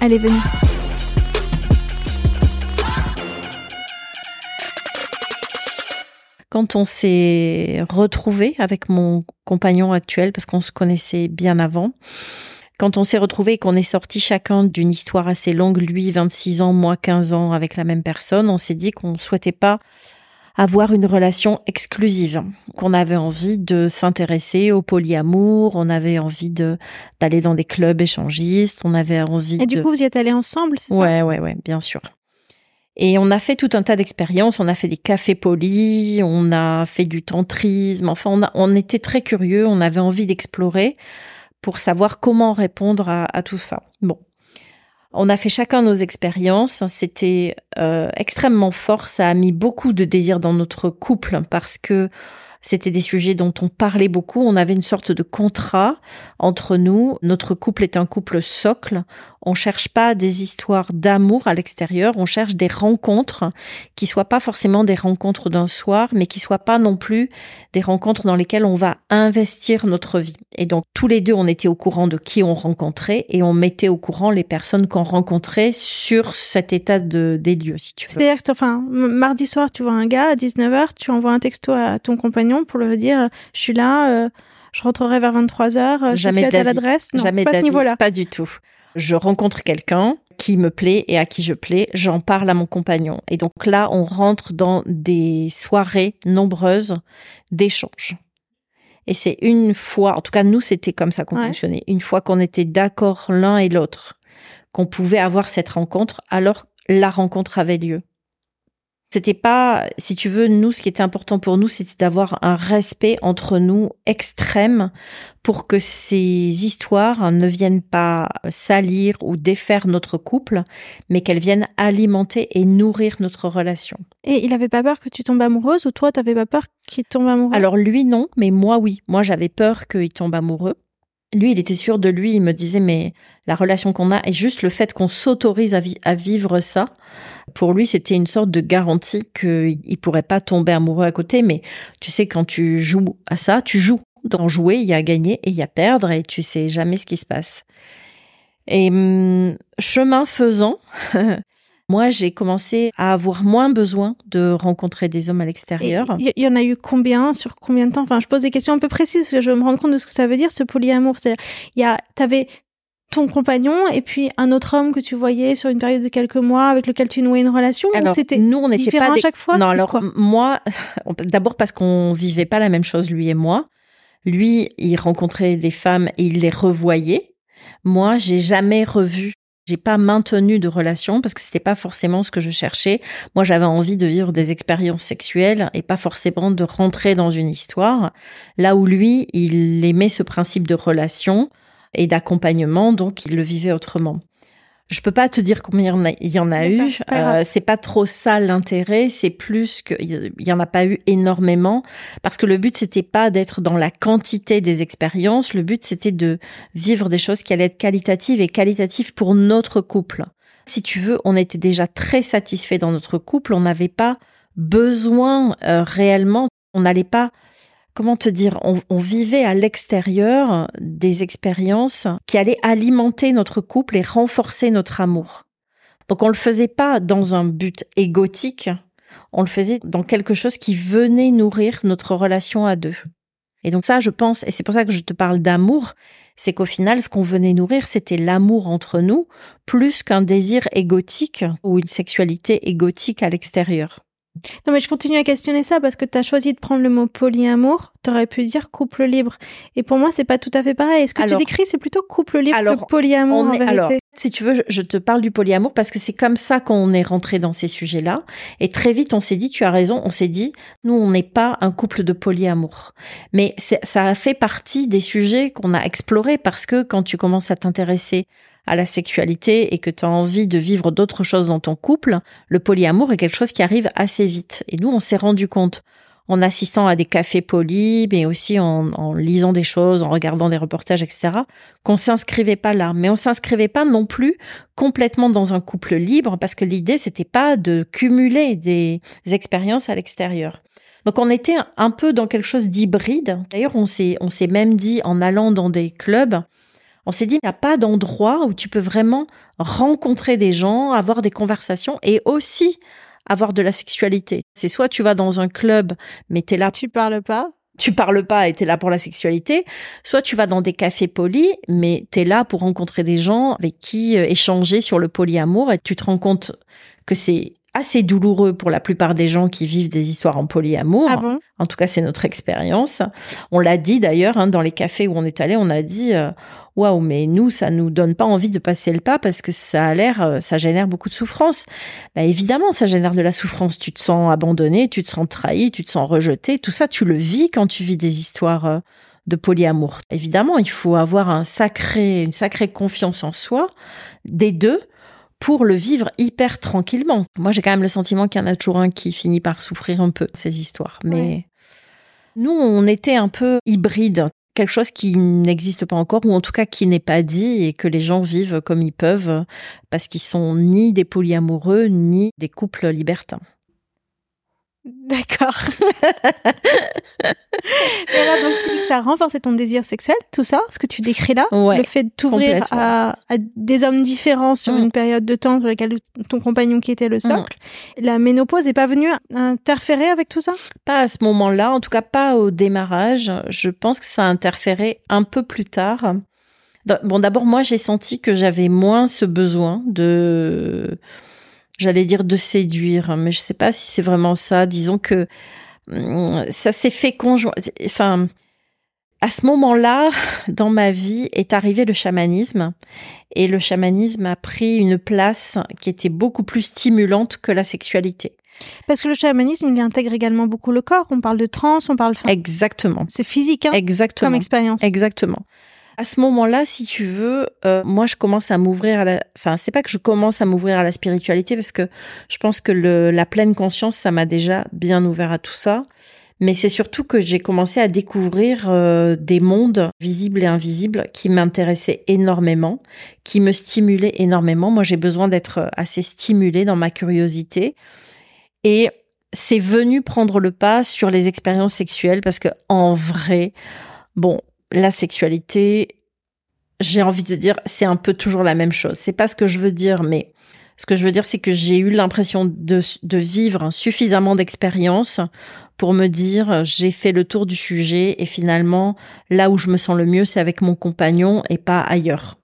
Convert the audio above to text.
Allez, venez. Quand on s'est retrouvé avec mon compagnon actuel, parce qu'on se connaissait bien avant, quand on s'est retrouvé et qu'on est sorti chacun d'une histoire assez longue, lui 26 ans, moi 15 ans avec la même personne, on s'est dit qu'on ne souhaitait pas avoir une relation exclusive, qu'on avait envie de s'intéresser au polyamour, on avait envie de d'aller dans des clubs échangistes, on avait envie Et du coup, vous y êtes allés ensemble, c'est ça? Ouais, ouais, ouais, bien sûr. Et on a fait tout un tas d'expériences. On a fait des cafés polis, on a fait du tantrisme. Enfin, on, a, on était très curieux. On avait envie d'explorer pour savoir comment répondre à, à, tout ça. Bon, on a fait chacun nos expériences. C'était euh, extrêmement fort. Ça a mis beaucoup de désir dans notre couple parce que c'était des sujets dont on parlait beaucoup. On avait une sorte de contrat entre nous. Notre couple est un couple socle. On cherche pas des histoires d'amour à l'extérieur. On cherche des rencontres qui soient pas forcément des rencontres d'un soir, mais qui soient pas non plus des rencontres dans lesquelles on va investir notre vie. Et donc, tous les deux, on était au courant de qui on rencontrait et on mettait au courant les personnes qu'on rencontrait sur cet état de, des lieux, si tu veux. C'est-à-dire enfin, mardi soir, tu vois un gars à 19h, tu envoies un texto à ton compagnon pour leur dire je suis là, euh, je rentrerai vers 23h, je suis à adresse. Non, jamais pas niveau-là. Pas du tout. Je rencontre quelqu'un qui me plaît et à qui je plais, j'en parle à mon compagnon. Et donc là, on rentre dans des soirées nombreuses d'échanges. Et c'est une fois, en tout cas nous, c'était comme ça qu'on ouais. fonctionnait. Une fois qu'on était d'accord l'un et l'autre, qu'on pouvait avoir cette rencontre, alors la rencontre avait lieu. C'était pas, si tu veux, nous, ce qui était important pour nous, c'était d'avoir un respect entre nous extrême pour que ces histoires ne viennent pas salir ou défaire notre couple, mais qu'elles viennent alimenter et nourrir notre relation. Et il avait pas peur que tu tombes amoureuse ou toi, t'avais pas peur qu'il tombe amoureux? Alors lui, non, mais moi, oui. Moi, j'avais peur qu'il tombe amoureux. Lui, il était sûr de lui. Il me disait, mais la relation qu'on a et juste le fait qu'on s'autorise à, vi à, vivre ça, pour lui, c'était une sorte de garantie qu'il pourrait pas tomber amoureux à côté. Mais tu sais, quand tu joues à ça, tu joues. Dans jouer, il y a gagner et il y a perdre et tu sais jamais ce qui se passe. Et hum, chemin faisant, moi, j'ai commencé à avoir moins besoin de rencontrer des hommes à l'extérieur. Il y, y, en a eu combien Sur combien de temps? Enfin, je pose des questions un peu précises parce que je me rendre compte de ce que ça veut dire, ce polyamour. C'est, il y a, t'avais ton compagnon et puis un autre homme que tu voyais sur une période de quelques mois avec lequel tu nouais une relation alors, c'était nous on n'était pas à chaque fois? Non alors moi d'abord parce qu'on vivait pas la même chose lui et moi. Lui il rencontrait des femmes et il les revoyait. Moi j'ai jamais revu j'ai pas maintenu de relation parce que c'était pas forcément ce que je cherchais. Moi, j'avais envie de vivre des expériences sexuelles et pas forcément de rentrer dans une histoire. Là où lui, il aimait ce principe de relation et d'accompagnement, donc il le vivait autrement. Je peux pas te dire combien il y en a, eu. Euh, c'est pas trop ça l'intérêt. C'est plus qu'il y en a pas eu énormément parce que le but c'était pas d'être dans la quantité des expériences. Le but c'était de vivre des choses qui allaient être qualitatives et qualitatives pour notre couple. Si tu veux, on était déjà très satisfait dans notre couple. On n'avait pas besoin euh, réellement. On n'allait pas comment te dire, on, vivait à l'extérieur des expériences qui allaient alimenter notre couple et renforcer notre amour. Donc on le faisait pas dans un but égotique, on le faisait dans quelque chose qui venait nourrir notre relation à deux. Et donc ça, je pense, et c'est pour ça que je te parle d'amour, c'est qu'au final, ce qu'on venait nourrir, c'était l'amour entre nous, plus qu'un désir égotique ou une sexualité égotique à l'extérieur. Non, mais je continue à questionner ça parce que tu as choisi de prendre le mot polyamour. Tu aurais pu dire couple libre. Et pour moi, c'est pas tout à fait pareil. Ce que tu décris, c'est plutôt couple libre que polyamour en vérité. Alors, si tu veux, je, te parle du polyamour parce que c'est comme ça qu'on est rentré dans ces sujets-là. Et très vite, on s'est dit, tu as raison, on s'est dit, nous, on n'est pas un couple de polyamour. Mais ça a fait partie des sujets qu'on a explorés parce que quand tu commences à t'intéresser à la sexualité et que tu as envie de vivre d'autres choses dans ton couple, le polyamour est quelque chose qui arrive assez vite. Et nous, on s'est rendu compte en assistant à des cafés polis, mais aussi en, lisant des choses, en regardant des reportages, etc., qu'on s'inscrivait pas là. Mais on s'inscrivait pas non plus complètement dans un couple libre, parce que l'idée, c'était pas de cumuler des expériences à l'extérieur. Donc on était un peu dans quelque chose d'hybride. D'ailleurs, on s'est, on s'est même dit en allant dans des clubs, on s'est dit, il n'y a pas d'endroit où tu peux vraiment rencontrer des gens, avoir des conversations et aussi avoir de la sexualité. C'est soit tu vas dans un club, mais tu es là. Tu parles pas. Tu parles pas et tu es là pour la sexualité. Soit tu vas dans des cafés polis, mais tu es là pour rencontrer des gens avec qui euh, échanger sur le polyamour et tu te rends compte que c'est assez douloureux pour la plupart des gens qui vivent des histoires en polyamour. Ah en tout cas, c'est notre expérience. On l'a dit d'ailleurs hein, dans les cafés où on est allé, on a dit euh, waouh, mais nous, ça nous donne pas envie de passer le pas parce que ça a l'air, euh, ça génère beaucoup de souffrance. Bah, évidemment, ça génère de la souffrance. Tu te sens abandonné, tu te sens trahi, tu te sens rejeté. Tout ça, tu le vis quand tu vis des histoires euh, de polyamour. Évidemment, il faut avoir un sacré, une sacrée confiance en soi des deux pour le vivre hyper tranquillement. Moi, j'ai quand même le sentiment qu'il y en a toujours un qui finit par souffrir un peu ces histoires. Mais nous, on était un peu hybride quelque chose qui n'existe pas encore, ou en tout cas qui n'est pas dit, et que les gens vivent comme ils peuvent, parce qu'ils sont ni des polyamoureux, ni des couples libertins. D'accord. Alors, donc, tu dis que ça a renforcé ton désir sexuel, tout ça, ce que tu décris là, le fait de t'ouvrir à, des hommes différents sur mm. une période de temps sur laquelle ton compagnon qui était le socle. Mm. La ménopause n'est pas venue interférer avec tout ça? Pas à ce moment-là, en tout cas pas au démarrage. Je pense que ça a interféré un peu plus tard. Bon, d'abord, moi, j'ai senti que j'avais moins ce besoin de j'allais dire de séduire, mais je sais pas si c'est vraiment ça. Disons que ça s'est fait conjoint. Enfin, à ce moment-là, dans ma vie, est arrivé le chamanisme. Et le chamanisme a pris une place qui était beaucoup plus stimulante que la sexualité. Parce que le chamanisme, il intègre également beaucoup le corps. On parle de trans, on parle. Exactement. C'est physique, hein, Exactement. Comme expérience. Exactement. À ce moment-là, si tu veux, euh, moi, je commence à m'ouvrir à la. Enfin, c'est pas que je commence à m'ouvrir à la spiritualité parce que je pense que le, la pleine conscience, ça m'a déjà bien ouvert à tout ça. Mais c'est surtout que j'ai commencé à découvrir euh, des mondes visibles et invisibles qui m'intéressaient énormément, qui me stimulaient énormément. Moi, j'ai besoin d'être assez stimulée dans ma curiosité. Et c'est venu prendre le pas sur les expériences sexuelles parce que en vrai, bon, la sexualité, j'ai envie de dire, c'est un peu toujours la même chose. C'est pas ce que je veux dire, mais ce que je veux dire, c'est que j'ai eu l'impression de, vivre suffisamment d'expérience pour me dire, j'ai fait le tour du sujet et finalement, là où je me sens le mieux, c'est avec mon compagnon et pas ailleurs.